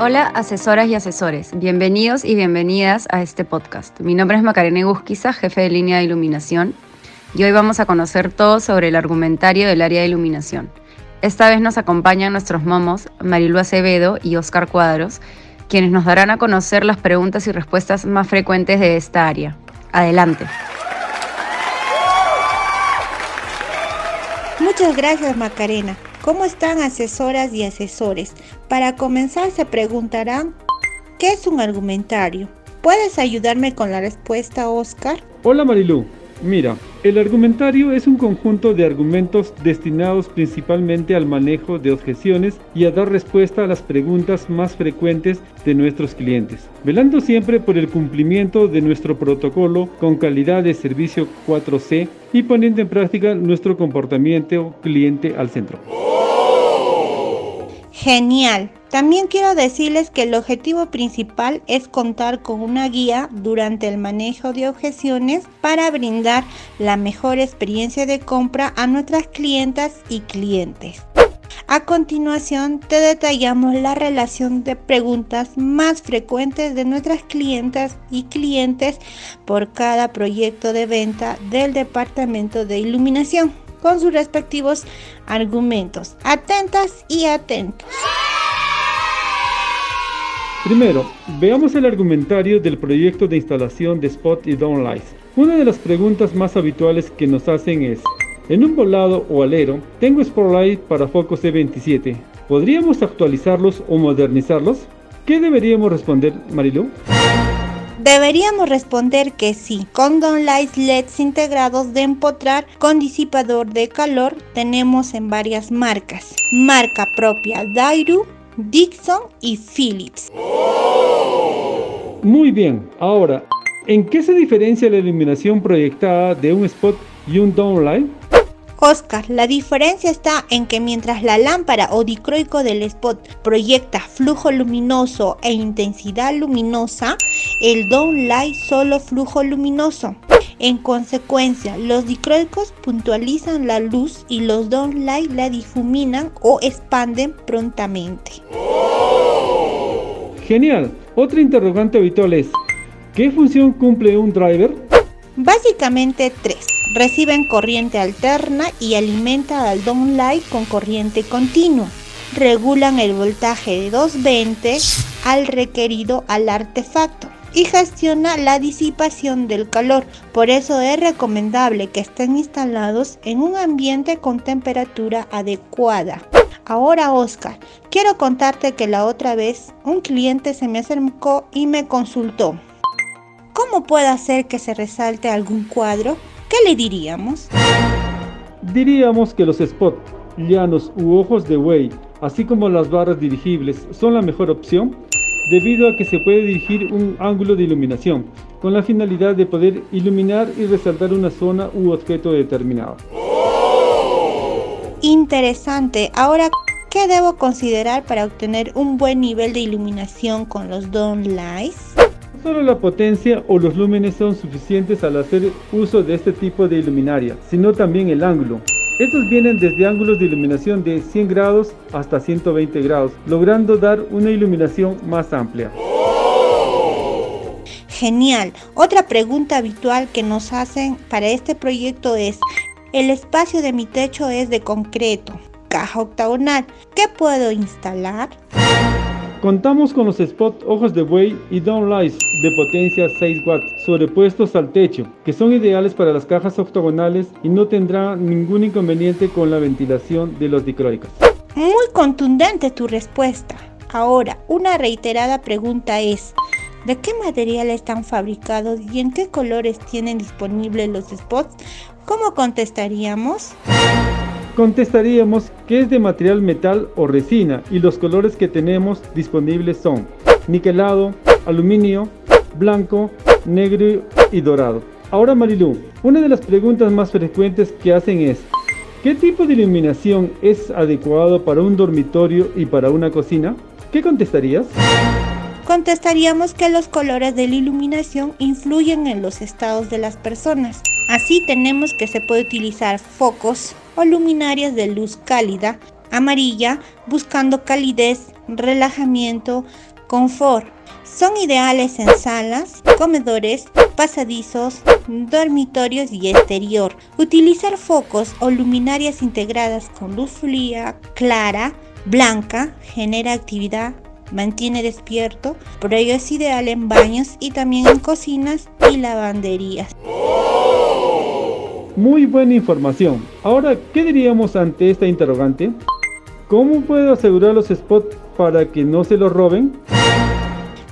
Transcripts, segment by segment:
Hola, asesoras y asesores. Bienvenidos y bienvenidas a este podcast. Mi nombre es Macarena Gusquiza, jefe de línea de iluminación, y hoy vamos a conocer todo sobre el argumentario del área de iluminación. Esta vez nos acompañan nuestros momos Marilu Acevedo y Oscar Cuadros, quienes nos darán a conocer las preguntas y respuestas más frecuentes de esta área. Adelante. Muchas gracias Macarena. ¿Cómo están asesoras y asesores? Para comenzar se preguntarán, ¿qué es un argumentario? ¿Puedes ayudarme con la respuesta, Oscar? Hola Marilu. Mira, el argumentario es un conjunto de argumentos destinados principalmente al manejo de objeciones y a dar respuesta a las preguntas más frecuentes de nuestros clientes, velando siempre por el cumplimiento de nuestro protocolo con calidad de servicio 4C y poniendo en práctica nuestro comportamiento cliente al centro. Genial. También quiero decirles que el objetivo principal es contar con una guía durante el manejo de objeciones para brindar la mejor experiencia de compra a nuestras clientas y clientes. A continuación te detallamos la relación de preguntas más frecuentes de nuestras clientas y clientes por cada proyecto de venta del departamento de iluminación con sus respectivos argumentos. Atentas y atentos. Primero, veamos el argumentario del proyecto de instalación de spot y downlights. Una de las preguntas más habituales que nos hacen es, en un volado o alero, tengo spotlight para focos C27. ¿Podríamos actualizarlos o modernizarlos? ¿Qué deberíamos responder, Marilu? Deberíamos responder que sí. Con downlights LEDs integrados de empotrar con disipador de calor tenemos en varias marcas. Marca propia Dairu, Dixon y Philips. Muy bien, ahora, ¿en qué se diferencia la iluminación proyectada de un spot y un downlight? Oscar, la diferencia está en que mientras la lámpara o dicroico del spot proyecta flujo luminoso e intensidad luminosa, el downlight solo flujo luminoso. En consecuencia, los dicroicos puntualizan la luz y los downlight la difuminan o expanden prontamente. Genial. Otra interrogante habitual es, ¿qué función cumple un driver? Básicamente tres. Reciben corriente alterna y alimenta al downlight con corriente continua. Regulan el voltaje de 220 al requerido al artefacto y gestiona la disipación del calor. Por eso es recomendable que estén instalados en un ambiente con temperatura adecuada. Ahora Oscar, quiero contarte que la otra vez un cliente se me acercó y me consultó. ¿Cómo puedo hacer que se resalte algún cuadro? ¿Qué le diríamos? Diríamos que los spots llanos u ojos de buey, así como las barras dirigibles, son la mejor opción debido a que se puede dirigir un ángulo de iluminación con la finalidad de poder iluminar y resaltar una zona u objeto determinado. Interesante. Ahora, ¿qué debo considerar para obtener un buen nivel de iluminación con los downlights? No solo la potencia o los lúmenes son suficientes al hacer uso de este tipo de iluminaria, sino también el ángulo. Estos vienen desde ángulos de iluminación de 100 grados hasta 120 grados, logrando dar una iluminación más amplia. Genial. Otra pregunta habitual que nos hacen para este proyecto es, el espacio de mi techo es de concreto, caja octagonal. ¿Qué puedo instalar? Contamos con los spots ojos de buey y downlights de potencia 6 watts sobrepuestos al techo, que son ideales para las cajas octogonales y no tendrá ningún inconveniente con la ventilación de los dicroicos. Muy contundente tu respuesta. Ahora, una reiterada pregunta es, ¿de qué material están fabricados y en qué colores tienen disponibles los spots? ¿Cómo contestaríamos? Contestaríamos que es de material metal o resina y los colores que tenemos disponibles son niquelado, aluminio, blanco, negro y dorado. Ahora Marilu, una de las preguntas más frecuentes que hacen es ¿Qué tipo de iluminación es adecuado para un dormitorio y para una cocina? ¿Qué contestarías? Contestaríamos que los colores de la iluminación influyen en los estados de las personas. Así tenemos que se puede utilizar focos o luminarias de luz cálida, amarilla, buscando calidez, relajamiento, Confort. Son ideales en salas, comedores, pasadizos, dormitorios y exterior. Utilizar focos o luminarias integradas con luz fría, clara, blanca, genera actividad, mantiene despierto, por ello es ideal en baños y también en cocinas y lavanderías. Muy buena información. Ahora, ¿qué diríamos ante esta interrogante? ¿Cómo puedo asegurar los spots para que no se los roben?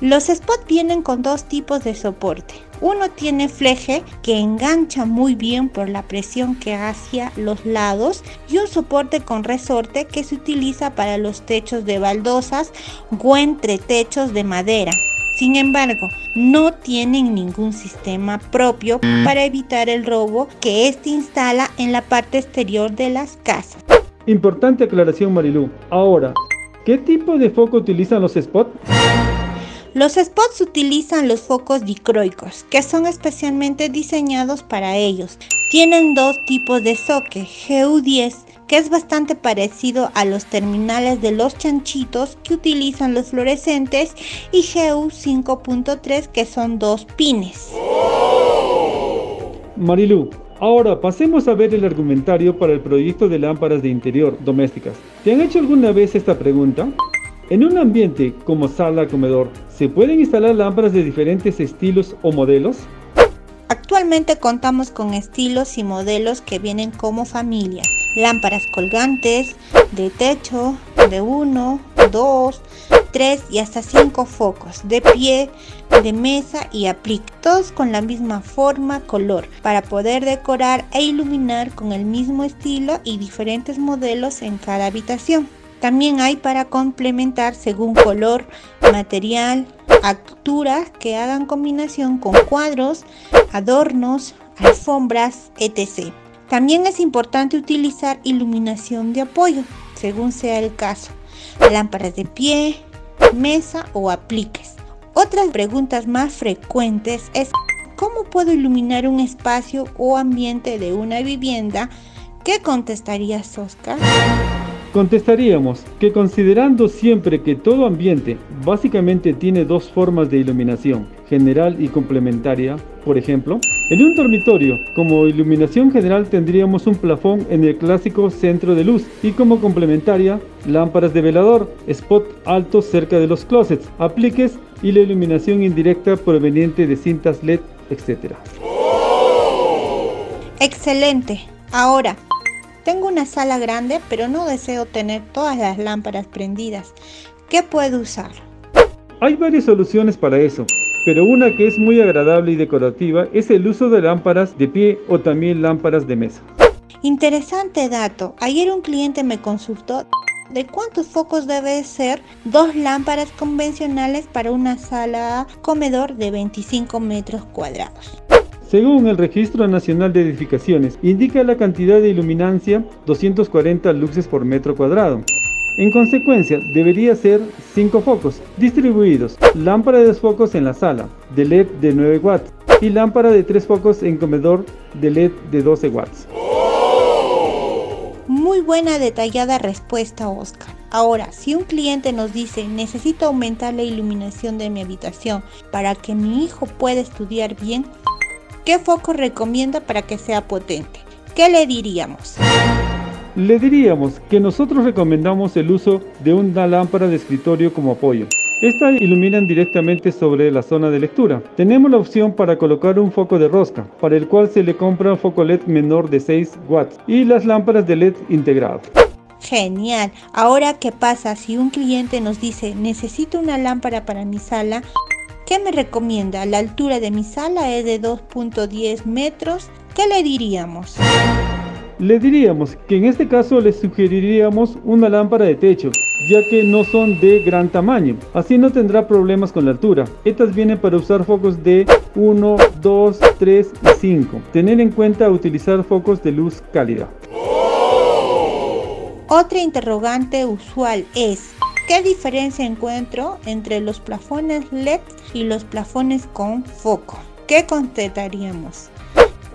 Los spots vienen con dos tipos de soporte. Uno tiene fleje que engancha muy bien por la presión que hacia los lados y un soporte con resorte que se utiliza para los techos de baldosas o entre techos de madera. Sin embargo, no tienen ningún sistema propio para evitar el robo que éste instala en la parte exterior de las casas. Importante aclaración Marilú. Ahora, ¿qué tipo de foco utilizan los spots? Los spots utilizan los focos dicroicos, que son especialmente diseñados para ellos. Tienen dos tipos de soque, GU10, que es bastante parecido a los terminales de los chanchitos que utilizan los fluorescentes, y GU 5.3, que son dos pines. Marilu, ahora pasemos a ver el argumentario para el proyecto de lámparas de interior domésticas. ¿Te han hecho alguna vez esta pregunta? En un ambiente como sala-comedor, ¿se pueden instalar lámparas de diferentes estilos o modelos? Actualmente contamos con estilos y modelos que vienen como familia. Lámparas colgantes, de techo, de 1, 2, 3 y hasta 5 focos, de pie, de mesa y aplique, todos con la misma forma, color, para poder decorar e iluminar con el mismo estilo y diferentes modelos en cada habitación. También hay para complementar según color, material, altura que hagan combinación con cuadros, adornos, alfombras, etc. También es importante utilizar iluminación de apoyo, según sea el caso, lámparas de pie, mesa o apliques. Otras preguntas más frecuentes es ¿cómo puedo iluminar un espacio o ambiente de una vivienda? ¿Qué contestarías, Oscar? Contestaríamos que considerando siempre que todo ambiente básicamente tiene dos formas de iluminación, general y complementaria, por ejemplo, en un dormitorio, como iluminación general tendríamos un plafón en el clásico centro de luz y como complementaria, lámparas de velador, spot altos cerca de los closets, apliques y la iluminación indirecta proveniente de cintas LED, etc. Excelente. Ahora, tengo una sala grande, pero no deseo tener todas las lámparas prendidas. ¿Qué puedo usar? Hay varias soluciones para eso, pero una que es muy agradable y decorativa es el uso de lámparas de pie o también lámparas de mesa. Interesante dato. Ayer un cliente me consultó de cuántos focos debe ser dos lámparas convencionales para una sala comedor de 25 metros cuadrados. Según el Registro Nacional de Edificaciones, indica la cantidad de iluminancia 240 luxes por metro cuadrado. En consecuencia, debería ser 5 focos distribuidos, lámpara de 2 focos en la sala, de LED de 9 watts, y lámpara de 3 focos en comedor de LED de 12 watts. Muy buena detallada respuesta, Oscar. Ahora, si un cliente nos dice necesito aumentar la iluminación de mi habitación para que mi hijo pueda estudiar bien, ¿Qué foco recomienda para que sea potente? ¿Qué le diríamos? Le diríamos que nosotros recomendamos el uso de una lámpara de escritorio como apoyo. Estas iluminan directamente sobre la zona de lectura. Tenemos la opción para colocar un foco de rosca, para el cual se le compra un foco LED menor de 6 watts y las lámparas de LED integradas. Genial. Ahora, ¿qué pasa si un cliente nos dice necesito una lámpara para mi sala? ¿Qué me recomienda? La altura de mi sala es de 2.10 metros. ¿Qué le diríamos? Le diríamos que en este caso le sugeriríamos una lámpara de techo, ya que no son de gran tamaño. Así no tendrá problemas con la altura. Estas vienen para usar focos de 1, 2, 3 y 5. Tener en cuenta utilizar focos de luz cálida. Otra interrogante usual es, ¿Qué diferencia encuentro entre los plafones LED y los plafones con foco? ¿Qué contestaríamos?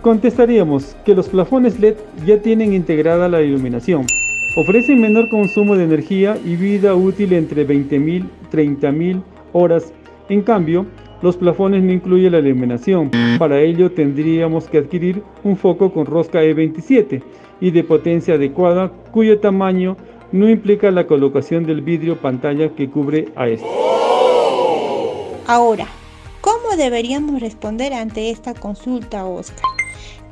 Contestaríamos que los plafones LED ya tienen integrada la iluminación. Ofrecen menor consumo de energía y vida útil entre 20.000, 30.000 horas. En cambio, los plafones no incluyen la iluminación. Para ello tendríamos que adquirir un foco con rosca E27 y de potencia adecuada cuyo tamaño no implica la colocación del vidrio pantalla que cubre a este. Ahora, ¿cómo deberíamos responder ante esta consulta, Oscar?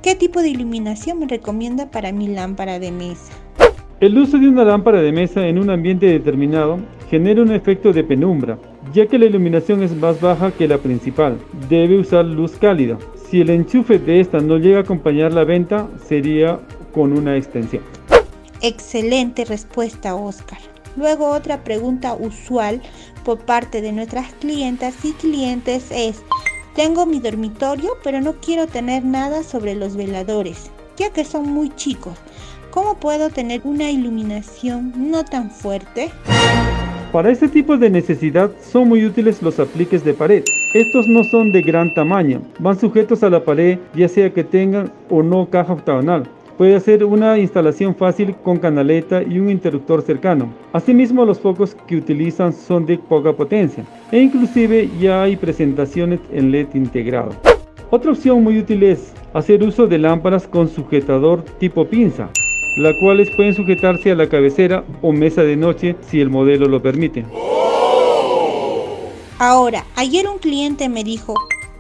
¿Qué tipo de iluminación me recomienda para mi lámpara de mesa? El uso de una lámpara de mesa en un ambiente determinado genera un efecto de penumbra, ya que la iluminación es más baja que la principal. Debe usar luz cálida. Si el enchufe de esta no llega a acompañar la venta, sería con una extensión. Excelente respuesta, Oscar. Luego otra pregunta usual por parte de nuestras clientas y clientes es, tengo mi dormitorio pero no quiero tener nada sobre los veladores, ya que son muy chicos. ¿Cómo puedo tener una iluminación no tan fuerte? Para este tipo de necesidad son muy útiles los apliques de pared. Estos no son de gran tamaño, van sujetos a la pared ya sea que tengan o no caja octagonal. Puede hacer una instalación fácil con canaleta y un interruptor cercano. Asimismo los focos que utilizan son de poca potencia e inclusive ya hay presentaciones en LED integrado. Otra opción muy útil es hacer uso de lámparas con sujetador tipo pinza las cuales pueden sujetarse a la cabecera o mesa de noche si el modelo lo permite. Ahora, ayer un cliente me dijo,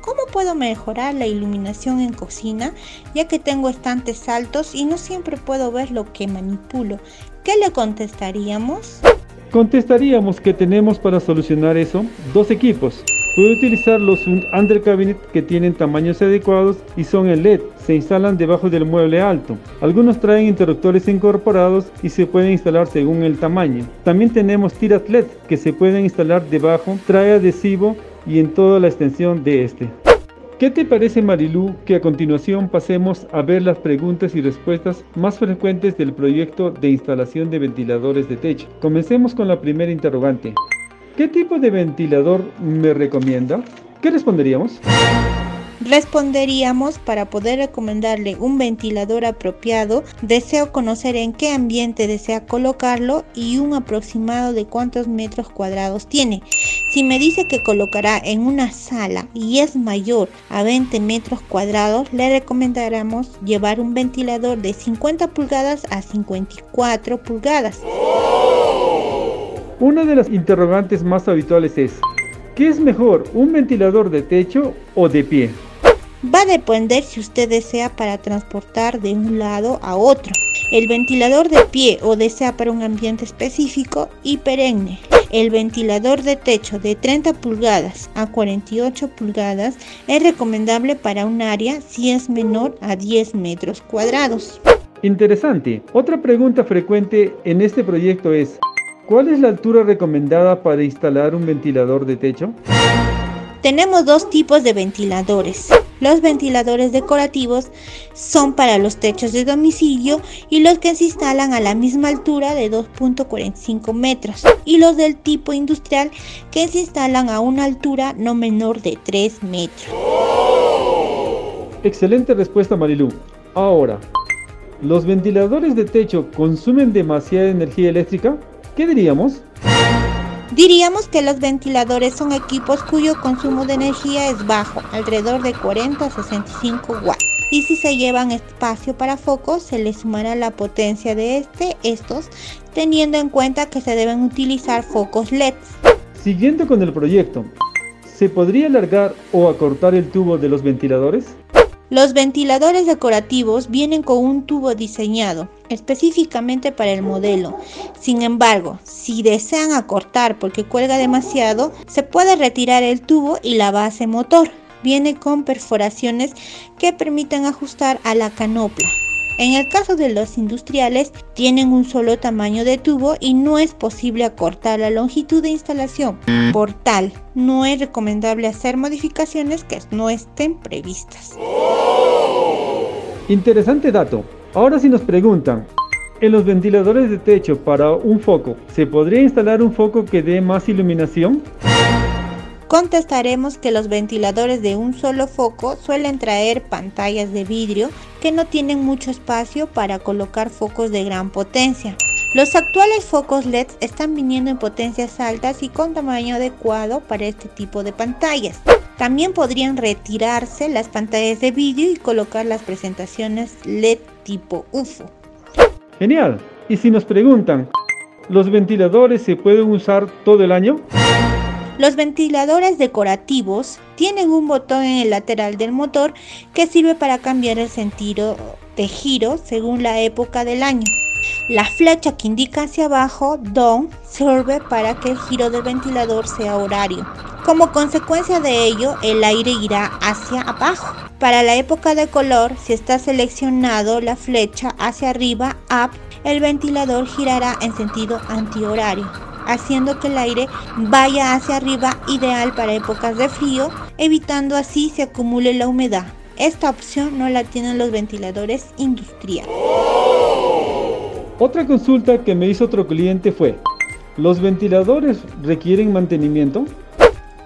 ¿cómo puedo mejorar la iluminación en cocina ya que tengo estantes altos y no siempre puedo ver lo que manipulo? ¿Qué le contestaríamos? Contestaríamos que tenemos para solucionar eso dos equipos. Puede utilizar los under cabinet que tienen tamaños adecuados y son en LED. Se instalan debajo del mueble alto. Algunos traen interruptores incorporados y se pueden instalar según el tamaño. También tenemos tiras LED que se pueden instalar debajo, trae adhesivo y en toda la extensión de este. ¿Qué te parece Marilú que a continuación pasemos a ver las preguntas y respuestas más frecuentes del proyecto de instalación de ventiladores de techo? Comencemos con la primera interrogante. ¿Qué tipo de ventilador me recomienda? ¿Qué responderíamos? Responderíamos para poder recomendarle un ventilador apropiado, deseo conocer en qué ambiente desea colocarlo y un aproximado de cuántos metros cuadrados tiene. Si me dice que colocará en una sala y es mayor a 20 metros cuadrados, le recomendaremos llevar un ventilador de 50 pulgadas a 54 pulgadas. Una de las interrogantes más habituales es, ¿qué es mejor, un ventilador de techo o de pie? Va a depender si usted desea para transportar de un lado a otro. El ventilador de pie o desea para un ambiente específico y perenne. El ventilador de techo de 30 pulgadas a 48 pulgadas es recomendable para un área si es menor a 10 metros cuadrados. Interesante. Otra pregunta frecuente en este proyecto es, ¿Cuál es la altura recomendada para instalar un ventilador de techo? Tenemos dos tipos de ventiladores. Los ventiladores decorativos son para los techos de domicilio y los que se instalan a la misma altura de 2.45 metros. Y los del tipo industrial que se instalan a una altura no menor de 3 metros. Excelente respuesta Marilu. Ahora, ¿los ventiladores de techo consumen demasiada energía eléctrica? ¿Qué diríamos? Diríamos que los ventiladores son equipos cuyo consumo de energía es bajo, alrededor de 40 a 65 watts. Y si se llevan espacio para focos, se le sumará la potencia de este, estos, teniendo en cuenta que se deben utilizar focos LED. Siguiendo con el proyecto, ¿se podría alargar o acortar el tubo de los ventiladores? Los ventiladores decorativos vienen con un tubo diseñado específicamente para el modelo. Sin embargo, si desean acortar porque cuelga demasiado, se puede retirar el tubo y la base motor. Viene con perforaciones que permiten ajustar a la canopla. En el caso de los industriales, tienen un solo tamaño de tubo y no es posible acortar la longitud de instalación. Por tal, no es recomendable hacer modificaciones que no estén previstas. Interesante dato. Ahora si nos preguntan, en los ventiladores de techo para un foco, ¿se podría instalar un foco que dé más iluminación? Contestaremos que los ventiladores de un solo foco suelen traer pantallas de vidrio que no tienen mucho espacio para colocar focos de gran potencia. Los actuales focos LED están viniendo en potencias altas y con tamaño adecuado para este tipo de pantallas. También podrían retirarse las pantallas de vídeo y colocar las presentaciones LED tipo UFO. Genial. Y si nos preguntan, ¿los ventiladores se pueden usar todo el año? Los ventiladores decorativos tienen un botón en el lateral del motor que sirve para cambiar el sentido de giro según la época del año. La flecha que indica hacia abajo, down, sirve para que el giro del ventilador sea horario. Como consecuencia de ello, el aire irá hacia abajo. Para la época de color, si está seleccionado la flecha hacia arriba, up, el ventilador girará en sentido antihorario, haciendo que el aire vaya hacia arriba, ideal para épocas de frío, evitando así se acumule la humedad. Esta opción no la tienen los ventiladores industriales. Otra consulta que me hizo otro cliente fue, ¿los ventiladores requieren mantenimiento?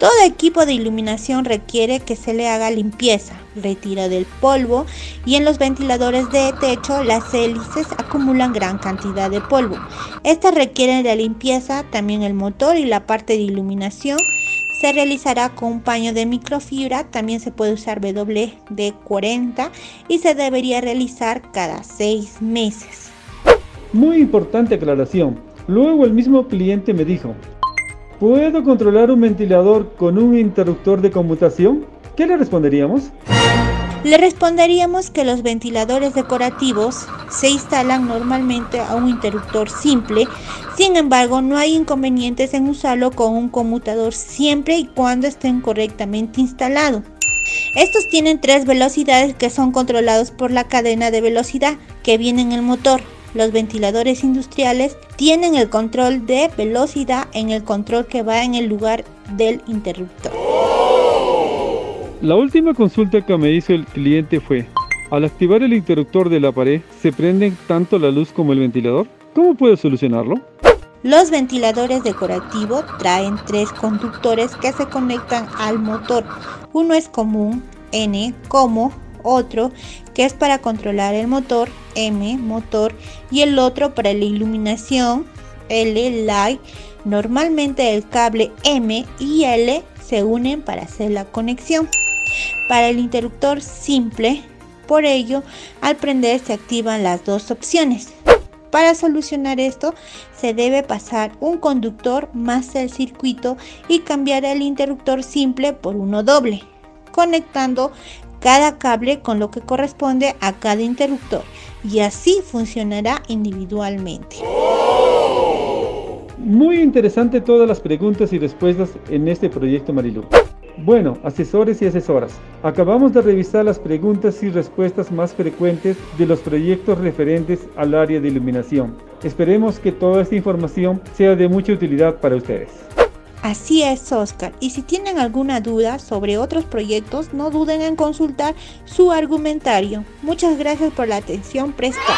Todo equipo de iluminación requiere que se le haga limpieza, retiro del polvo y en los ventiladores de techo las hélices acumulan gran cantidad de polvo. Estas requieren de limpieza, también el motor y la parte de iluminación se realizará con un paño de microfibra, también se puede usar WD-40 y se debería realizar cada seis meses. Muy importante aclaración. Luego el mismo cliente me dijo, ¿Puedo controlar un ventilador con un interruptor de conmutación? ¿Qué le responderíamos? Le responderíamos que los ventiladores decorativos se instalan normalmente a un interruptor simple, sin embargo no hay inconvenientes en usarlo con un conmutador siempre y cuando estén correctamente instalados. Estos tienen tres velocidades que son controlados por la cadena de velocidad que viene en el motor los ventiladores industriales tienen el control de velocidad en el control que va en el lugar del interruptor. La última consulta que me hizo el cliente fue, al activar el interruptor de la pared, ¿se prende tanto la luz como el ventilador? ¿Cómo puedo solucionarlo? Los ventiladores decorativos traen tres conductores que se conectan al motor. Uno es común, N, como otro que es para controlar el motor, M, motor, y el otro para la iluminación, L, light. Normalmente el cable M y L se unen para hacer la conexión. Para el interruptor simple, por ello, al prender se activan las dos opciones. Para solucionar esto, se debe pasar un conductor más el circuito y cambiar el interruptor simple por uno doble, conectando cada cable con lo que corresponde a cada interruptor y así funcionará individualmente. Muy interesante todas las preguntas y respuestas en este proyecto Marilu. Bueno, asesores y asesoras, acabamos de revisar las preguntas y respuestas más frecuentes de los proyectos referentes al área de iluminación. Esperemos que toda esta información sea de mucha utilidad para ustedes. Así es, Oscar. Y si tienen alguna duda sobre otros proyectos, no duden en consultar su argumentario. Muchas gracias por la atención prestada.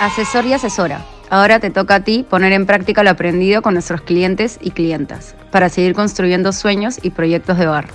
Asesor y asesora. Ahora te toca a ti poner en práctica lo aprendido con nuestros clientes y clientas para seguir construyendo sueños y proyectos de bar.